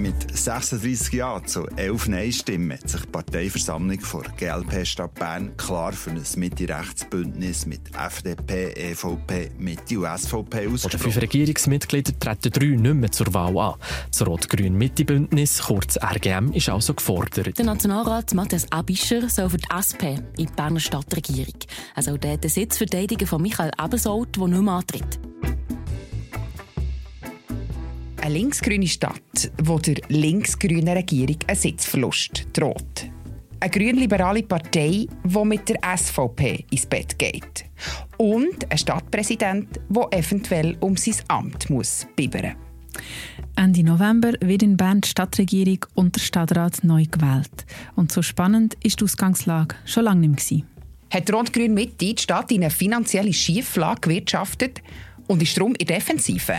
Mit 36 Ja zu 11 Nein-Stimmen hat sich die Parteiversammlung vor GLP Stadt Bern klar für ein Mitte-Rechts-Bündnis mit FDP, EVP, Mitte und SVP ausgesprochen. Von den fünf Regierungsmitgliedern treten drei nicht mehr zur Wahl an. Das Rot-Grün-Mitte-Bündnis, kurz RGM, ist also gefordert. Der Nationalrat Matthias Abischer soll für die SP in die Berner Stadtregierung. Also der den Sitz verteidigen von Michael Ebensold, der nicht mehr antritt. Eine linksgrüne Stadt, wo der linksgrünen Regierung ein Sitzverlust droht. Eine grünliberale Partei, die mit der SVP ins Bett geht. Und ein Stadtpräsident, der eventuell um sein Amt muss bibbern Ende November wird in Bern die Stadtregierung und der Stadtrat neu gewählt. Und so spannend ist die Ausgangslage schon lange nicht mehr. Hat Rot-Grün Mitte die Stadt in eine finanzielle Schieflage gewirtschaftet und ist darum in Defensive?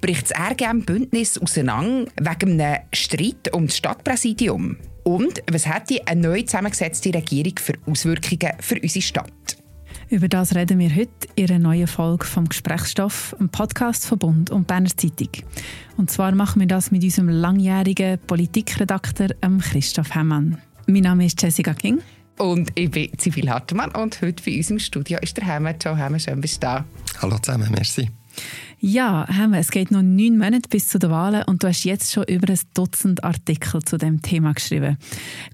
Bricht das RGM-Bündnis auseinander wegen einem Streit um das Stadtpräsidium? Und was hätte eine neu zusammengesetzte Regierung für Auswirkungen für unsere Stadt? Über das reden wir heute in einer neuen Folge vom Gesprächsstoff, einem Podcast von Bund und Berner Zeitung. Und zwar machen wir das mit unserem langjährigen Politikredakteur Christoph Hemmann. Mein Name ist Jessica King. Und ich bin Zivil Hartmann und heute bei uns im Studio ist der Hemmer. Ciao Hemmer, schön bist du da. Hallo zusammen, merci. Ja, wir. Es geht noch neun Monate bis zu den Wahlen und du hast jetzt schon über ein Dutzend Artikel zu dem Thema geschrieben.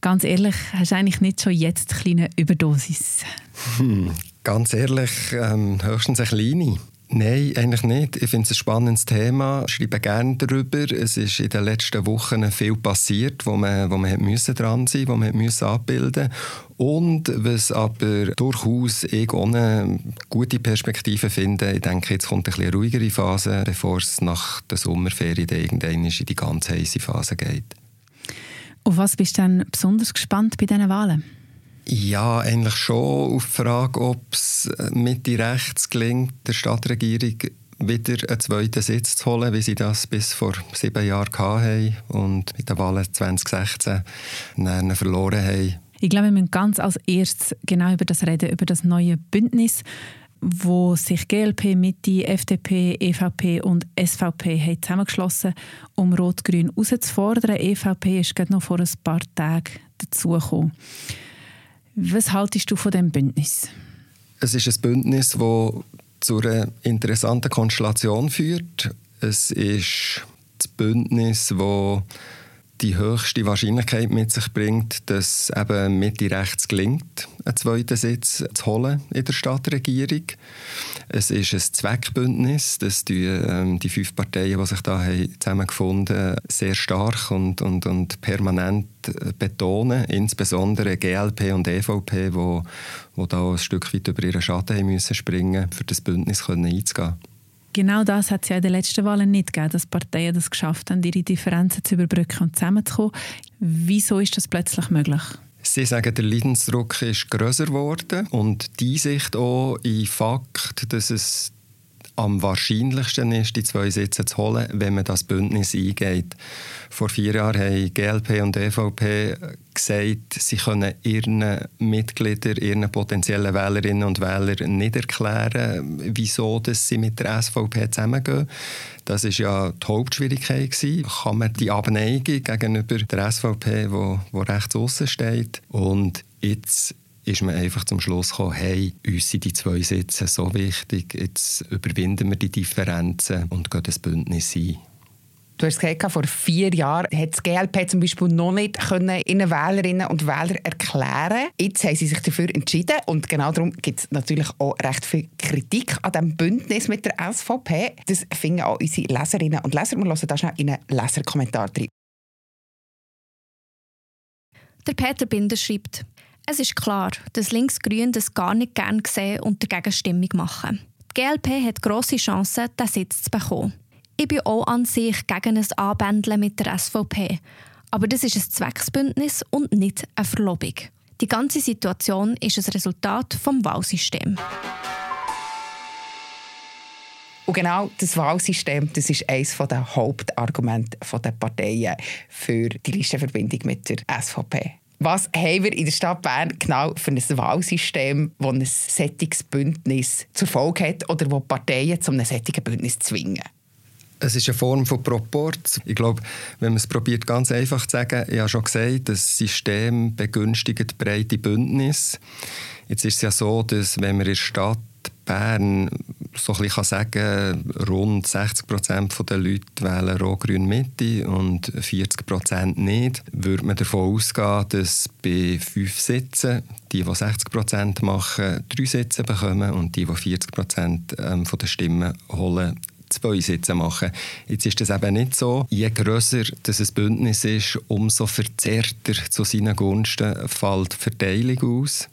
Ganz ehrlich, hast du eigentlich nicht schon jetzt eine kleine Überdosis? Hm, ganz ehrlich, ähm, höchstens eine kleine. Nein, eigentlich nicht. Ich finde es ein spannendes Thema. Ich schreibe gerne darüber. Es ist in den letzten Wochen viel passiert, wo man, wo man müssen dran sein wo man müssen abbilden Und was aber durchaus ich ohne gute Perspektive finde, ich denke, jetzt kommt eine ruhigere Phase, bevor es nach der Sommerferien irgendwann in die ganz heiße Phase geht. Auf was bist du denn besonders gespannt bei diesen Wahlen? Ja, eigentlich schon auf die Frage, ob es Mitte rechts gelingt, der Stadtregierung wieder einen zweiten Sitz zu holen, wie sie das bis vor sieben Jahren hatten und mit den Wahlen 2016 dann verloren haben. Ich glaube, wir müssen ganz als erstes genau über das reden, über das neue Bündnis, wo sich GLP, Mitte, FDP, EVP und SVP haben zusammengeschlossen um Rot-Grün herauszufordern. EVP ist gerade noch vor ein paar Tagen dazugekommen. Was haltest du von dem Bündnis? Es ist ein Bündnis, das zu einer interessanten Konstellation führt. Es ist das Bündnis, das die höchste Wahrscheinlichkeit mit sich bringt, dass eben Mitte rechts gelingt, einen zweiten Sitz zu holen in der Stadtregierung. Es ist ein Zweckbündnis, das die, ähm, die fünf Parteien, die sich da haben sehr stark und, und, und permanent betonen, insbesondere GLP und EVP, wo, wo da ein Stück weit über ihren Schatten haben müssen springen, für das Bündnis einzugehen. Genau das hat es ja in den letzten Wahlen nicht gegeben, dass Parteien das geschafft haben, ihre Differenzen zu überbrücken und zusammenzukommen. Wieso ist das plötzlich möglich? Sie sagen, der Leidensdruck ist größer geworden und die Sicht auch in Fakt, dass es am wahrscheinlichsten ist, die zwei Sitze zu holen, wenn man das Bündnis eingeht. Vor vier Jahren haben GLP und EVP gesagt, sie können ihren Mitgliedern, ihren potenziellen Wählerinnen und Wählern nicht erklären, wieso dass sie mit der SVP zusammengehen. Das ist ja die Hauptschwierigkeit gewesen. Kann man die Abneigung gegenüber der SVP, wo rechts außen steht, und jetzt ist man einfach zum Schluss gekommen, hey, uns sind die zwei Sitze so wichtig, jetzt überwinden wir die Differenzen und gehen das Bündnis ein. Du hast gesagt, vor vier Jahren hat das GLP zum Beispiel noch nicht können ihren Wählerinnen und Wählern erklären Jetzt haben sie sich dafür entschieden und genau darum gibt es natürlich auch recht viel Kritik an diesem Bündnis mit der SVP. Das finden auch unsere Leserinnen und Leser. Wir hören da schnell in einen Leserkommentar drin. Der Peter Binder schreibt, es ist klar, dass Linksgrün das gar nicht gern sehen und dagegen Stimmung machen. Die GLP hat grosse Chancen, den Sitz zu bekommen. Ich bin auch an sich gegen ein Anbändeln mit der SVP. Aber das ist ein Zwecksbündnis und nicht eine Verlobung. Die ganze Situation ist ein Resultat vom Wahlsystem. Und genau das Wahlsystem, das ist eines der Hauptargumente der Parteien für die Listenverbindung mit der SVP. Was haben wir in der Stadt Bern genau für ein Wahlsystem, das ein sättiges Bündnis zur Folge hat oder wo Parteien zu einem sättigen Bündnis zwingen? Es ist eine Form von Proport. Ich glaube, wenn man es probiert, ganz einfach zu sagen, ich habe schon gesagt, das System begünstigt breite Bündnisse. Jetzt ist es ja so, dass wenn wir in der Stadt Bern so ein bisschen sagen kann, rund 60 Prozent der Leute wählen Rot-Grün Mitte und 40 Prozent nicht, würde man davon ausgehen, dass bei fünf Sitzen die, die 60 Prozent machen, drei Sitze bekommen und die, die 40 Prozent ähm, der Stimmen holen, zwei Sitze machen. Jetzt ist das eben nicht so. Je grösser das ein Bündnis ist, umso verzerrter zu seinen Gunsten fällt die Verteilung aus.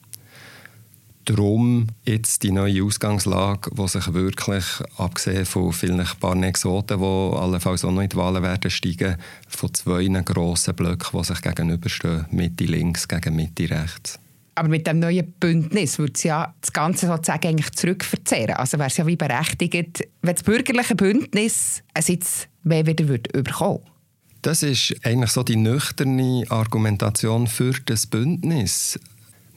Darum jetzt die neue Ausgangslage, die sich wirklich, abgesehen von vielen paar Exoten, die allenfalls auch noch in die Wahlen werden steigen, von zwei grossen Blöcken, die sich gegenüberstehen, Mitte links gegen Mitte rechts. Aber mit dem neuen Bündnis würde es ja das Ganze sozusagen eigentlich zurückverzerren. Also wäre es ja wie berechtigt, wenn das bürgerliche Bündnis einen Sitz mehr wieder würde bekommen Das ist eigentlich so die nüchterne Argumentation für das Bündnis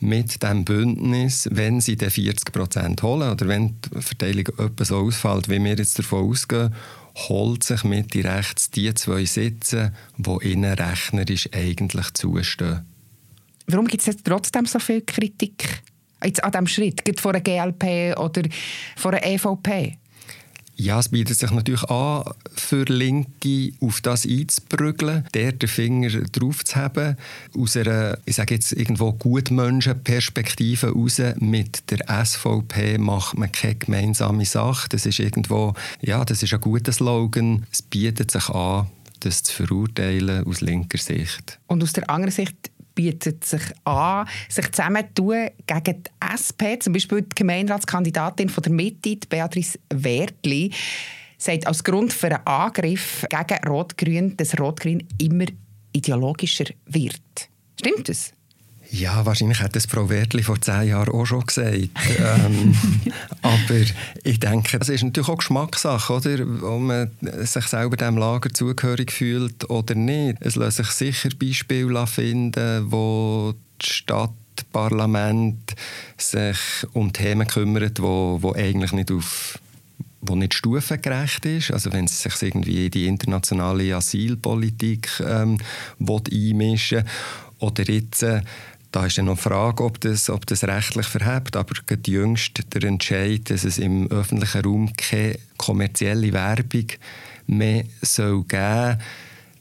mit dem Bündnis, wenn sie den 40 Prozent holen oder wenn die Verteilung etwas so ausfällt, wie wir jetzt davon ausgehen, holt sich Mitte rechts die zwei Sitze, die ihnen rechnerisch eigentlich zustehen. Warum gibt es trotzdem so viel Kritik jetzt an diesem Schritt, gibt von der GLP oder von der EVP? Ja, es bietet sich natürlich an, für Linke auf das einzubrügeln, der den Finger drauf zu haben, aus einer, ich sage jetzt irgendwo Gutmenschenperspektive raus, mit der SVP macht man keine gemeinsame Sache. Das ist irgendwo, ja, das ist ein guter Slogan. Es bietet sich an, das zu verurteilen aus linker Sicht. Und aus der anderen Sicht bietet sich an, sich zusammenzutun gegen die SP. Zum Beispiel die Gemeinderatskandidatin von der Mitte, Beatrice Wertli, sagt als Grund für einen Angriff gegen Rot-Grün, dass Rot-Grün immer ideologischer wird. Stimmt das? Ja, wahrscheinlich hat das Frau Wertli vor zehn Jahren auch schon gesagt. ähm, aber ich denke, das ist natürlich auch Geschmackssache, oder? ob man sich selber dem Lager zugehörig fühlt oder nicht. Es lassen sich sicher Beispiele finden, wo die Stadt Parlament sich um Themen kümmert, wo, wo eigentlich nicht auf wo nicht stufengerecht ist. Also wenn es sich irgendwie in die internationale Asylpolitik ähm, einmischen oder jetzt äh, da ist dann noch die Frage, ob das, ob das rechtlich verhebt. Aber jüngst der Entscheid, dass es im öffentlichen Raum keine kommerzielle Werbung mehr soll geben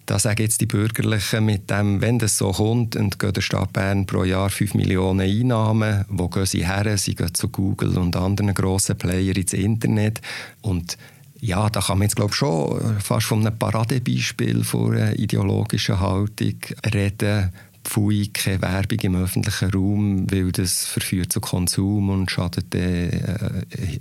da sagen jetzt die Bürgerlichen mit dem, wenn das so kommt, und geht der Stadt Bern pro Jahr 5 Millionen Einnahmen, wo gehen sie her? Sie gehen zu Google und anderen grossen Player ins Internet und ja, da kann man jetzt glaube ich schon fast von einem Paradebeispiel von einer ideologischen Haltung reden, Pfui keine Werbung im öffentlichen Raum, weil das verführt zu Konsum und schadet äh,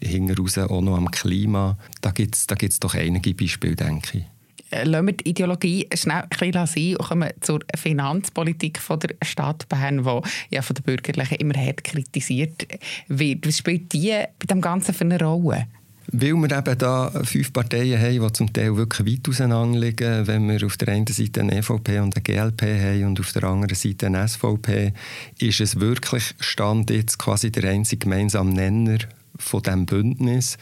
hinten raus auch noch am Klima. Da gibt es da gibt's doch einige Beispiele, denke ich. Äh, lassen wir die Ideologie schnell ein bisschen sein und kommen zur Finanzpolitik von der Stadt Bern, die ja von den Bürgerlichen immer hart kritisiert wird. Was spielt die bei dem Ganzen für eine Rolle? Weil wir eben da fünf Parteien haben, die zum Teil wirklich weit auseinander liegen, wenn wir auf der einen Seite eine EVP und eine GLP haben und auf der anderen Seite eine SVP, ist es wirklich Stand jetzt quasi der einzige gemeinsame Nenner von diesem Bündnis,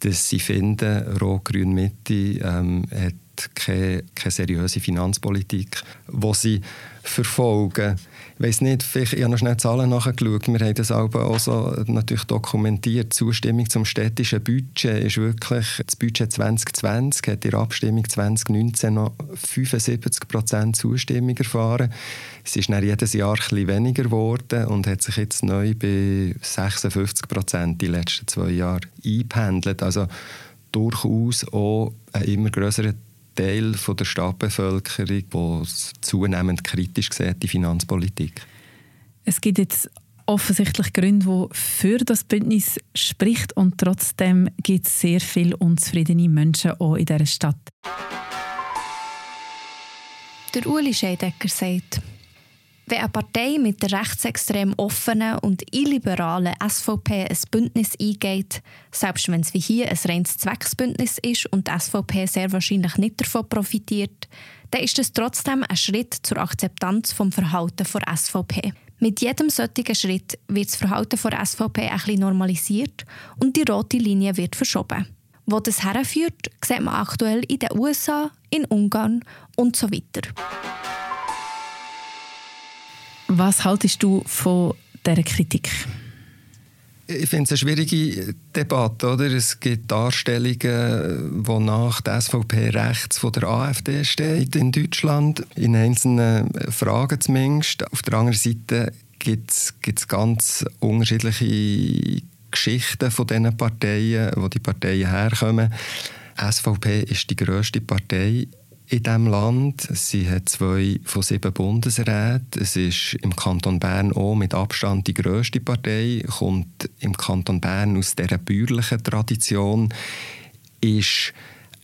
dass sie finden, Rot-Grün-Mitte ähm, hat keine, keine seriöse Finanzpolitik, die sie verfolgen weiß nicht, vielleicht, ich habe noch schnell Zahlen nachgeschaut, wir haben das auch so natürlich dokumentiert. Die Zustimmung zum städtischen Budget ist wirklich, das Budget 2020 hat in der Abstimmung 2019 noch 75 Prozent Zustimmung erfahren. Es ist dann jedes Jahr bisschen weniger geworden und hat sich jetzt neu bei 56 Prozent die letzten zwei Jahre eingependelt. Also durchaus auch ein immer größerer Teil von der Stadtbevölkerung, der zunehmend kritisch sieht, die Finanzpolitik. Es gibt jetzt offensichtlich Gründe, die für das Bündnis spricht und trotzdem gibt es sehr viele unzufriedene Menschen auch in dieser Stadt. Der Uli Scheidecker sagt, wenn eine Partei mit der rechtsextrem offenen und illiberalen SVP ein Bündnis eingeht, selbst wenn es wie hier ein reines Zwecksbündnis ist und die SVP sehr wahrscheinlich nicht davon profitiert, dann ist es trotzdem ein Schritt zur Akzeptanz vom Verhalten der SVP. Mit jedem solchen Schritt wird das Verhalten der SVP ein bisschen normalisiert und die rote Linie wird verschoben. Wo das herführt, sieht man aktuell in den USA, in Ungarn und so weiter. Was haltest du von dieser Kritik? Ich finde es eine schwierige Debatte. Oder? Es gibt Darstellungen, wonach die SVP rechts von der AfD steht in Deutschland, in einzelnen Fragen zumindest. Auf der anderen Seite gibt es ganz unterschiedliche Geschichten von diesen Parteien, wo die Parteien herkommen. SVP ist die grösste Partei in diesem Land. Sie hat zwei von sieben Bundesräten. Es ist im Kanton Bern auch mit Abstand die grösste Partei, kommt im Kanton Bern aus dieser bäuerlichen Tradition, ist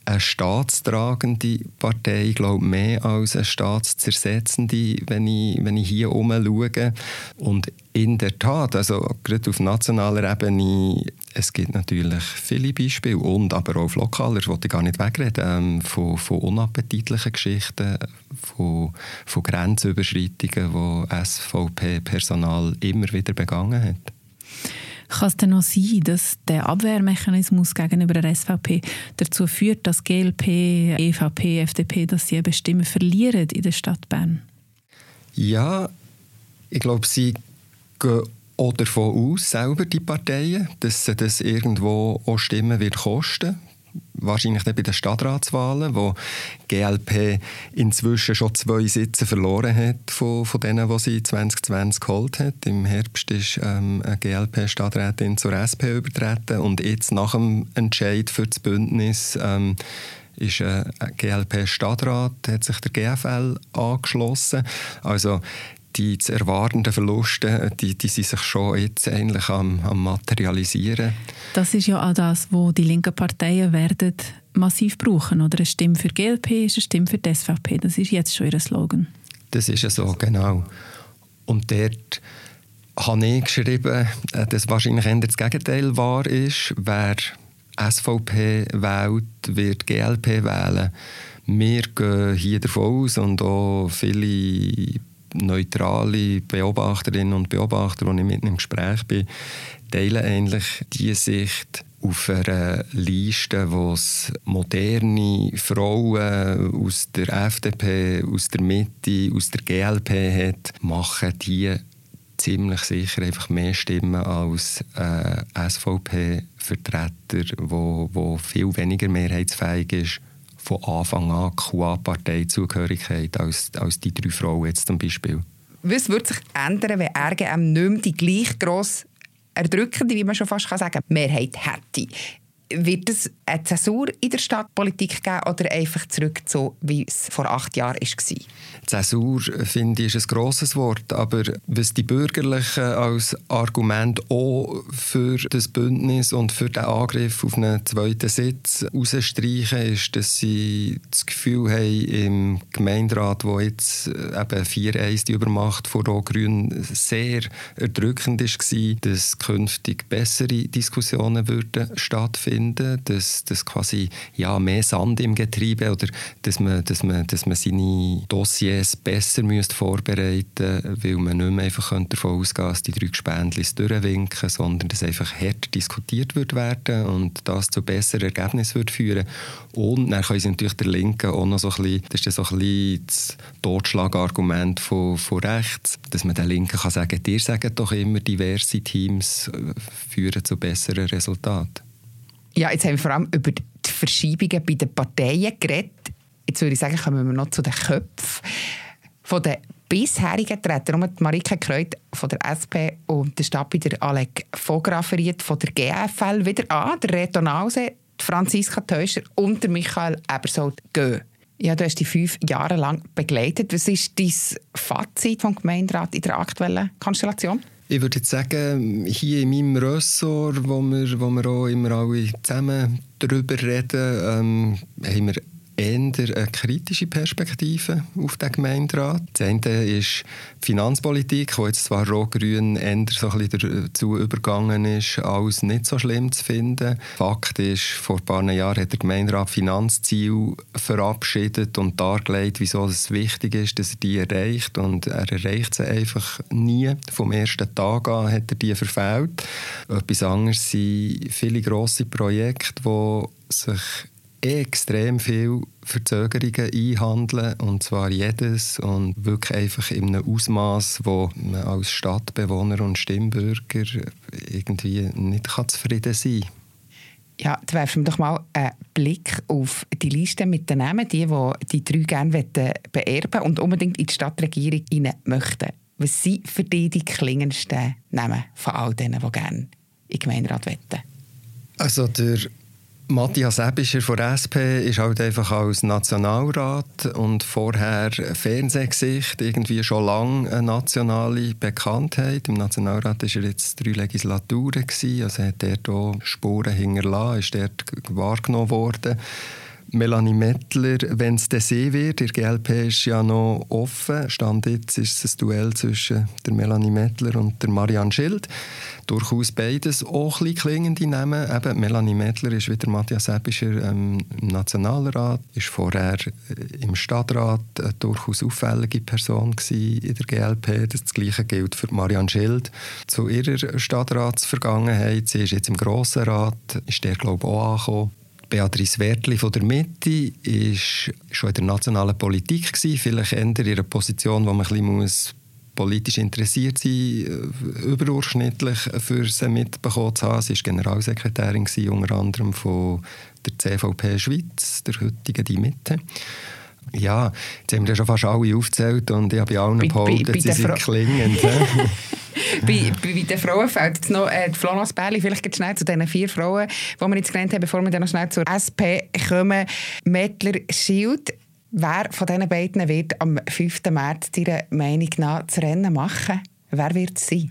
eine staatstragende Partei, ich glaube mehr als eine staatszersetzende, wenn ich, wenn ich hier schaue. Und in der Tat, also gerade auf nationaler Ebene, es gibt natürlich viele Beispiele und aber auch auf lokaler, ich wollte gar nicht wegreden, ähm, von, von unappetitlichen Geschichten, von, von Grenzüberschreitungen, die SVP-Personal immer wieder begangen hat. Kann es denn noch sein, dass der Abwehrmechanismus gegenüber der SVP dazu führt, dass GLP, EVP, FDP, dass sie eben Stimmen verlieren in der Stadt Bern? Ja, ich glaube, sie gehen auch davon aus, selber die Parteien, dass sie das irgendwo auch Stimmen wird kosten wahrscheinlich bei den Stadtratswahlen, wo GLP inzwischen schon zwei Sitze verloren hat von, von denen, die sie 2020 geholt hat. Im Herbst ist ähm, eine GLP-Stadträtin zur SP übertreten und jetzt nach dem Entscheid für das Bündnis ähm, ist ein GLP-Stadtrat, hat sich der GFL angeschlossen. Also die zu erwartenden Verluste, die, die sind sich schon jetzt eigentlich am, am materialisieren. Das ist ja auch das, wo die linken Parteien werden massiv brauchen, oder? Eine Stimme für GLP ist eine Stimme für die SVP. Das ist jetzt schon ihr Slogan. Das ist ja so, genau. Und dort habe ich geschrieben, dass wahrscheinlich eher das Gegenteil wahr ist. Wer SVP wählt, wird GLP wählen. Wir gehen hier davon aus und auch viele neutrale Beobachterinnen und Beobachter, die ich mit im Gespräch bin, teilen eigentlich die Sicht auf einer Liste, wo es moderne Frauen aus der FDP, aus der Mitte, aus der GLP hat, machen die ziemlich sicher einfach mehr Stimmen als äh, SVP-Vertreter, wo, wo viel weniger mehrheitsfähig ist von Anfang an QA-Parteizugehörigkeit als, als die drei Frauen jetzt zum Beispiel. Was würde sich ändern, wenn RGM nicht mehr die gleich grosse erdrückende, wie man schon fast sagen kann, Mehrheit hätte? Wird es eine Zäsur in der Stadtpolitik geben oder einfach zurück so, wie es vor acht Jahren war? Zäsur, finde ich, ist ein grosses Wort. Aber was die Bürgerlichen als Argument auch für das Bündnis und für den Angriff auf einen zweiten Sitz herausstreichen, ist, dass sie das Gefühl haben, im Gemeinderat, wo jetzt äh, eben 4-1 die Übermacht von Rot-Grün sehr erdrückend war, dass künftig bessere Diskussionen würden stattfinden finden, dass, dass quasi ja, mehr Sand im Getriebe oder dass man, dass man, dass man seine Dossiers besser vorbereiten müsste, weil man nicht mehr einfach davon ausgehen dass die drei Gespendlis durchwinken, sondern dass einfach hart diskutiert wird werden und das zu besseren Ergebnissen wird führen. Und dann können sie natürlich der Linken auch noch so ein bisschen, das ist so ein bisschen das Totschlagargument von, von rechts, dass man der Linken kann sagen, dir sagen doch immer, diverse Teams äh, führen zu besseren Resultaten. Ja, jetzt haben wir vor allem über die Verschiebungen bei den Parteien geredet. Jetzt würde ich sagen, kommen wir noch zu den Köpfen. Von den bisherigen Tretern, um Marike Kreut von der SP und der Stadtbieder Alec Vograferiet von der GFL wieder an, der Reto Nause, Franziska Teuscher und der Michael Ebersold gehen. Ja, du hast die fünf Jahre lang begleitet. Was ist dein Fazit vom Gemeinderat in der aktuellen Konstellation? Ich würde jetzt sagen, hier in meinem Ressort, wo wir, wo wir auch immer alle zusammen darüber reden, ähm, haben wir eher eine kritische Perspektive auf den Gemeinderat. Das eine ist die Finanzpolitik, wo jetzt zwar Rot-Grün eher so ein bisschen dazu übergegangen ist, als nicht so schlimm zu finden. Fakt ist, vor ein paar Jahren hat der Gemeinderat Finanzziel verabschiedet und dargelegt, wieso es wichtig ist, dass er die erreicht. Und er erreicht sie einfach nie. Vom ersten Tag an hat er die verfehlt. Etwas anderes sind viele grosse Projekte, die sich extrem viel Verzögerungen einhandeln und zwar jedes und wirklich einfach in einem Ausmaß, wo man als Stadtbewohner und Stimmbürger irgendwie nicht zufrieden sein kann. Ja, jetzt werfen wir doch mal einen Blick auf die Liste mit den Namen, die, die die drei gerne beerben und unbedingt in die Stadtregierung rein möchten. Was sind für dich die klingendsten Namen von all denen, die gerne in den Gemeinderat wetten? Also der Matthias Ebischer von SP ist halt einfach als Nationalrat und vorher Fernsehgesicht, irgendwie schon lange eine nationale Bekanntheit. Im Nationalrat war er jetzt drei Legislaturen, gewesen, also hat er dort Spuren hinterlassen, ist dort wahrgenommen worden. Melanie Mettler, wenn es der See wird, der GLP ist ja noch offen. Stand jetzt ist es ein Duell zwischen der Melanie Mettler und der Marianne Schild. Durchaus beides auch ein klingende Namen. Eben, Melanie Mettler ist wieder Matthias Ebischer ähm, im Nationalrat, ist vorher äh, im Stadtrat eine durchaus auffällige Person in der GLP. Das Gleiche gilt für Marianne Schild. Zu ihrer Stadtratsvergangenheit, sie ist jetzt im Grossen Rat, ist der glaube ich auch angekommen. Beatrice Wertli von der Mitte war schon in der nationalen Politik gewesen, vielleicht in einer Position, wo man ein muss politisch interessiert sein, äh, überdurchschnittlich für sie mitbekommen zu haben. Sie war Generalsekretärin gewesen, unter anderem von der CVP Schweiz, der heutigen Die Mitte. Ja, jetzt haben wir ja schon fast alle aufgezählt und ich habe bei allen behauptet, sie sind klingend. bei, bei den Frauen fällt jetzt noch äh, Flonas Berli, vielleicht schnell zu diesen vier Frauen, die wir jetzt genannt haben, bevor wir dann noch schnell zur SP kommen. Mettler Schild. Wer von diesen beiden wird am 5. März Ihrer Meinung nach das Rennen machen? Wer wird es sein?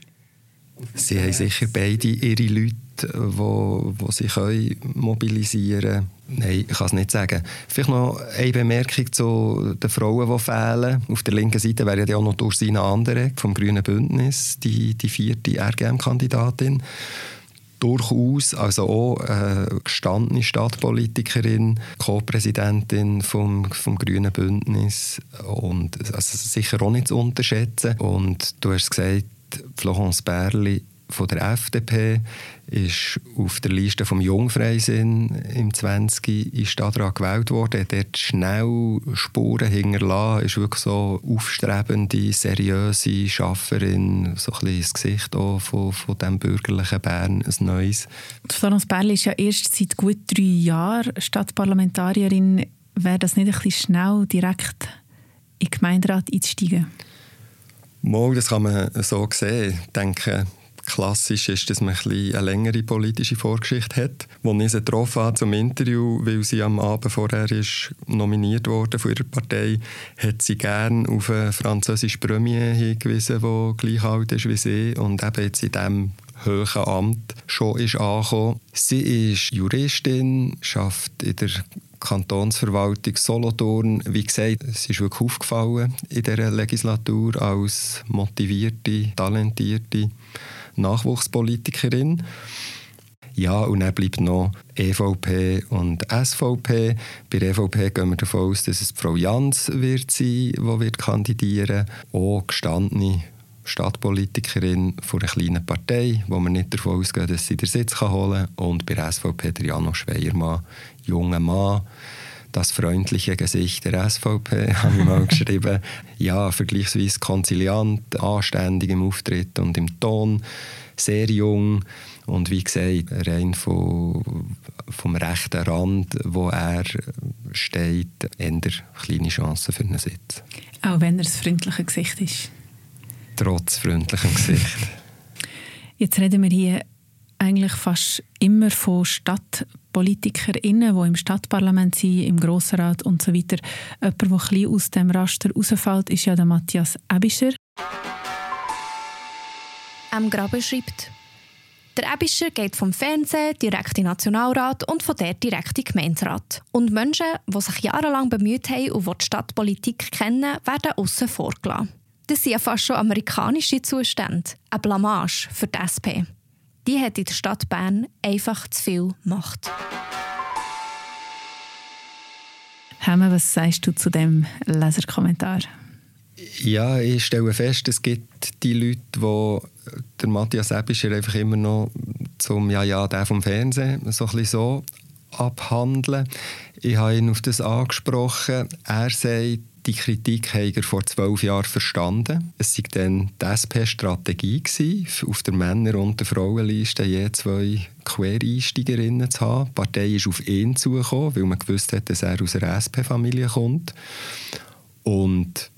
Sie haben sicher beide ihre Leute, die, die können mobilisieren können. Nein, ich kann es nicht sagen. Vielleicht noch eine Bemerkung zu den Frauen, die fehlen. Auf der linken Seite wäre ja auch noch durch seine andere vom Grünen Bündnis die, die vierte RGM-Kandidatin. Durchaus, also auch eine gestandene Stadtpolitikerin, Co-Präsidentin vom, vom Grünen Bündnis und also sicher auch nicht zu unterschätzen. Und du hast gesagt, Florence Berli von der FDP ist auf der Liste vom Jungfreisinn im 20. in Stadtrat gewählt worden. Hat dort schnell Spuren hinterlassen, ist wirklich so aufstrebende, seriöse Schafferin, so ein bisschen das Gesicht auch von, von dem bürgerlichen Bern, ein neues. Florence Berli ist ja erst seit gut drei Jahren Stadtparlamentarierin. Wäre das nicht ein bisschen schnell, direkt in den Gemeinderat einzusteigen? Mal, das kann man so sehen. Ich denke, klassisch ist, dass man ein eine längere politische Vorgeschichte hat. Als ich sie getroffen habe zum Interview, weil sie am Abend vorher ist nominiert wurde von ihrer Partei, hat sie gerne auf einen französischen Premier hingewiesen, der gleich alt ist wie sie und eben jetzt in diesem hohen Amt schon ist angekommen. Sie ist Juristin, arbeitet in der Kantonsverwaltung Solothurn. Wie gesagt, es ist wirklich aufgefallen in dieser Legislatur als motivierte, talentierte Nachwuchspolitikerin. Ja, und dann bleibt noch EVP und SVP. Bei der EVP gehen wir davon aus, dass es Frau Jans wird sein, die wird Auch gestandene Stadtpolitikerin von einer kleinen Partei, wo man nicht davon ausgeht, dass sie den Sitz holen kann. Und bei der SVP der Janosch Schweiermann, junger Mann, das freundliche Gesicht der SVP, habe ich mal geschrieben. Ja, vergleichsweise konziliant, anständig im Auftritt und im Ton, sehr jung und wie gesagt, rein von, vom rechten Rand, wo er steht, eher kleine Chancen für einen Sitz. Auch wenn er das freundliche Gesicht ist? Trotz freundlichem Gesicht. Jetzt reden wir hier eigentlich fast immer von Stadt PolitikerInnen, die im Stadtparlament sind, im Grossrat und so weiter. Jemand, der ein aus dem Raster rausfällt, ist ja der Matthias Ebischer. Am Graben schreibt, Der Ebischer geht vom Fernsehen direkt in den Nationalrat und von dort direkt in den Gemeinderat. Und Menschen, die sich jahrelang bemüht haben und die die Stadtpolitik kennen, werden außen vorgelassen. Das sind ja fast schon amerikanische Zustände. Eine Blamage für die SP. Die hat in der Stadt Bern einfach zu viel Macht. Hemme, was sagst du zu dem Leserkommentar? Ja, ich stelle fest, es gibt die Leute, die der Matthias Ebischer einfach immer noch zum «Ja, ja, der vom Fernsehen» so ein so abhandeln. Ich habe ihn auf das angesprochen. Er sagt, die Kritik habe er vor zwölf Jahren verstanden. Es war dann die SP-Strategie, auf der Männer- und der Frauenliste je zwei Quereinsteigerinnen zu haben. Die Partei ist auf ihn zugekommen, weil man gewusst hat, dass er aus einer SP-Familie kommt. Und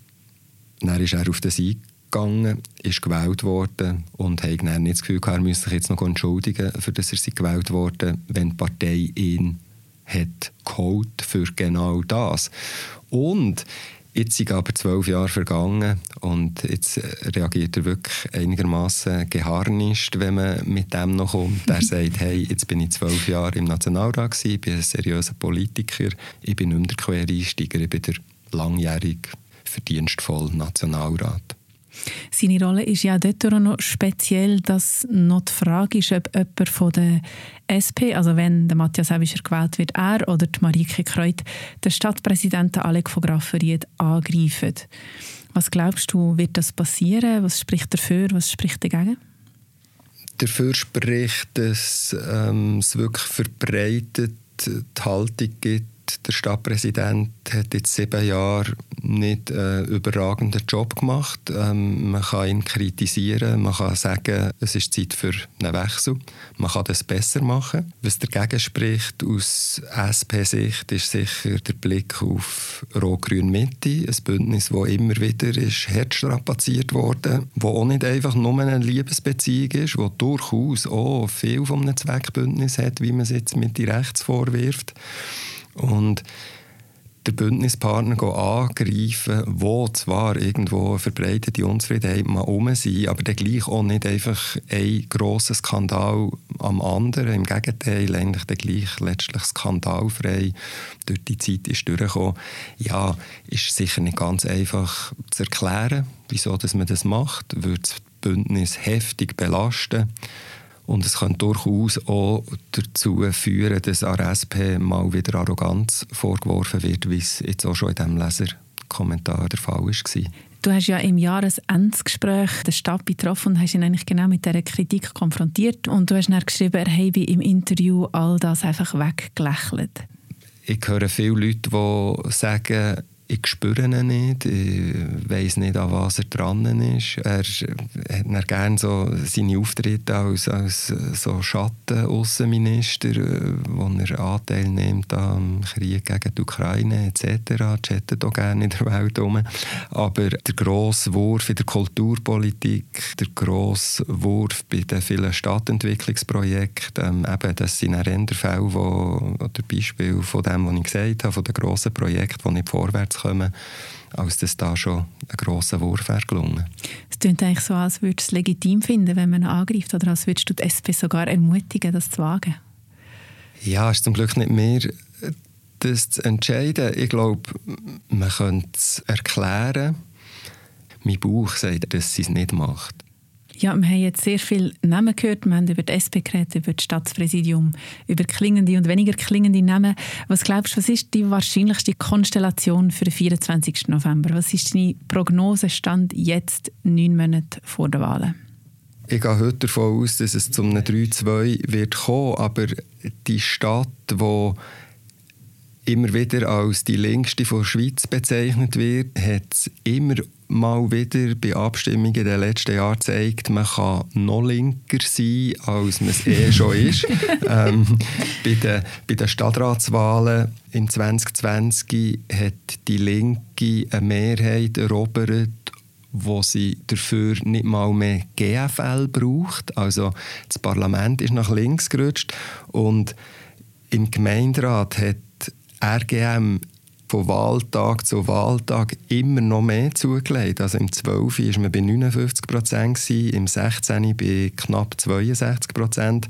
dann ist er auf das eingegangen, ist gewählt worden und hat dann nicht das Gefühl gehabt, er müsse sich jetzt noch entschuldigen, für dass er gewählt wurde, wenn die Partei ihn hat geholt für genau das. Und Jetzt sind aber zwölf Jahre vergangen und jetzt reagiert er wirklich einigermaßen geharnischt, wenn man mit dem noch kommt. Er sagt, hey, jetzt bin ich zwölf Jahre im Nationalrat gewesen, ich bin ein seriöser Politiker, ich bin nicht mehr der Quereinsteiger, ich bin der langjährig verdienstvolle Nationalrat. Seine Rolle ist ja dort noch speziell, dass noch die Frage ist, ob jemand von der SP, also wenn der Matthias Ebischer gewählt wird, er oder die Marike Kreut, den Stadtpräsidenten Alec von Grafferiet angreifen. Was glaubst du, wird das passieren? Was spricht dafür, was spricht dagegen? Dafür spricht, dass ähm, es wirklich verbreitet die Haltung gibt, der Stadtpräsident hat jetzt sieben Jahre nicht einen überragenden Job gemacht. Ähm, man kann ihn kritisieren, man kann sagen, es ist Zeit für einen Wechsel. Man kann das besser machen. Was dagegen spricht aus SP-Sicht ist sicher der Blick auf Rot-Grün-Mitte, ein Bündnis, das immer wieder ist hart wurde, wo auch nicht einfach nur eine Liebesbeziehung ist, wo durchaus auch viel von einem Zweckbündnis hat, wie man es jetzt mit die Rechts vorwirft und der Bündnispartner angreifen, wo zwar irgendwo verbreitete Unzufriedenheit mal um sind, aber dann gleich auch nicht einfach ein grosser Skandal am anderen. Im Gegenteil, eigentlich dann gleich letztlich skandalfrei durch die Zeit ist durchgekommen. Ja, ist sicher nicht ganz einfach zu erklären, wieso dass man das macht. Würde das Bündnis heftig belasten. Und es kann durchaus auch dazu führen, dass an SP mal wieder Arroganz vorgeworfen wird, wie es jetzt auch schon in diesem Leserkommentar der Fall war. Du hast ja im Jahresendgespräch den Stab betroffen und hast ihn eigentlich genau mit dieser Kritik konfrontiert. Und du hast dann geschrieben, er habe im Interview all das einfach weggelächelt. Ich höre viele Leute, die sagen, ich spüre ihn nicht, ich weiß nicht, an was er dran ist. Er hat gerne so seine Auftritte als, als so Schatten-Aussenminister, wo er Anteil nimmt am Krieg gegen die Ukraine etc. chattet auch gerne in der Welt herum. Aber der grosse Wurf in der Kulturpolitik, der grosse Wurf bei den vielen Stadtentwicklungsprojekten, ähm, eben, das sind Fälle, wo, oder Beispiel von dem, was ich gesagt habe, von den grossen Projekten, die nicht vorwärts kommen, als dass da schon ein grosser Wurf wäre gelungen. Es klingt eigentlich so, als würdest du es legitim finden, wenn man angreift, oder als würdest du die SP sogar ermutigen, das zu wagen? Ja, es ist zum Glück nicht mehr das zu entscheiden. Ich glaube, man könnte es erklären. Mein Bauch sagt, dass sie es nicht macht. Ja, wir haben jetzt sehr viele Namen gehört. Wir haben über die SP geredet, über das Stadtpräsidium, über klingende und weniger klingende Namen. Was glaubst du, was ist die wahrscheinlichste Konstellation für den 24. November? Was ist deine Prognose Stand jetzt, neun Monate vor der Wahlen? Ich gehe heute davon aus, dass es zum 3-2 wird kommen, aber die Stadt, die immer wieder als die längste von der Schweiz bezeichnet wird, hat immer mal wieder bei Abstimmungen den letzten Jahren gezeigt, man kann noch linker sein, als man es eh schon ist. ähm, bei, den, bei den Stadtratswahlen im 2020 hat die Linke eine Mehrheit erobert, wo sie dafür nicht mal mehr GFL braucht. Also das Parlament ist nach links gerutscht und im Gemeinderat hat RGM von Wahltag zu Wahltag immer noch mehr zugelegt. Also im 12. war man bei 59 Prozent, im 16. bei knapp 62 Prozent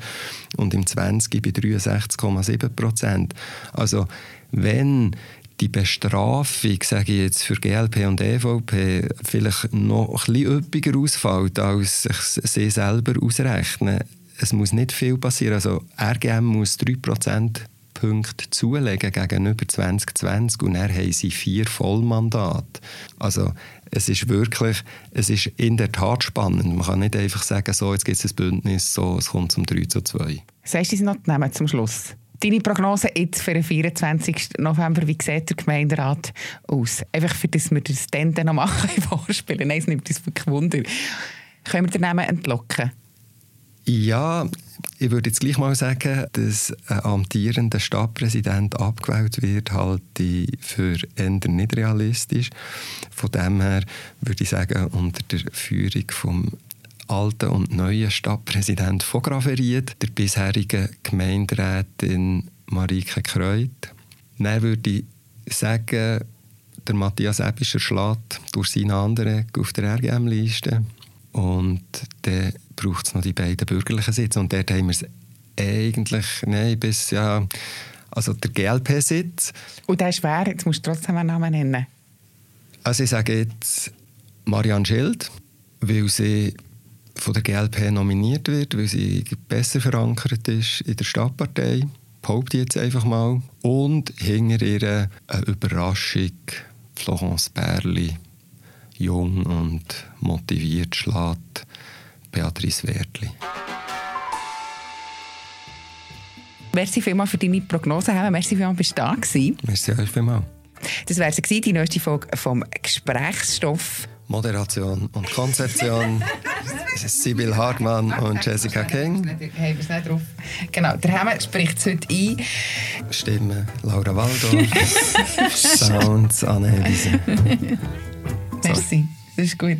und im 20. bei 63,7 Prozent. Also wenn die Bestrafung, sage ich jetzt, für GLP und EVP vielleicht noch ein bisschen üppiger ausfällt, als sie selber ausrechnen. Es muss nicht viel passieren. Also RGM muss 3% Punkte zulegen gegenüber 2020 und dann haben sie vier Vollmandate. Also es ist wirklich, es ist in der Tat spannend. Man kann nicht einfach sagen, so, jetzt gibt es ein Bündnis, so, es kommt zum 3 zu 2. Sagst du es noch nehmen zum Schluss? Deine Prognose jetzt für den 24. November, wie sieht der Gemeinderat aus? Einfach für das wir das dann noch machen vorspielen. Nein, es nimmt uns wirklich Wunder. Können wir den Namen entlocken? Ja, ich würde jetzt gleich mal sagen, dass ein amtierender Stadtpräsident abgewählt wird, halte ich für eher nicht realistisch. Von dem her würde ich sagen, unter der Führung vom alten und neuen Stadtpräsident von Graveried, der bisherigen Gemeinderätin Marike Kreut. Dann würde ich sagen, der Matthias Ebischer schlägt durch seine anderen auf der RGM-Liste. Und dann braucht es noch die beiden bürgerlichen Sitze. Und dort haben wir es eigentlich, nein, bis, ja, also der GLP-Sitz. Und der ist wer? Jetzt musst du trotzdem einen Namen nennen. Also ich sage jetzt Marianne Schild, weil sie von der GLP nominiert wird, weil sie besser verankert ist in der Stadtpartei. Behaupte jetzt einfach mal. Und hinter ihr eine Überraschung, Florence Berli, jung und motiviert schlägt Beatrice Wertli. Merci vielmals für deine Prognose. Merci vielmals, bist du da gewesen. Merci euch vielmals. Das wäre sie die neueste Folge vom Gesprächsstoff. Moderation und Konzeption. Sibyl Hartmann und Jessica King. Hey, wir nicht drauf. Genau, der Hemme spricht es heute ein. Stimme Laura Waldorf. Sounds Anne Wiese. Merci, das ist gut.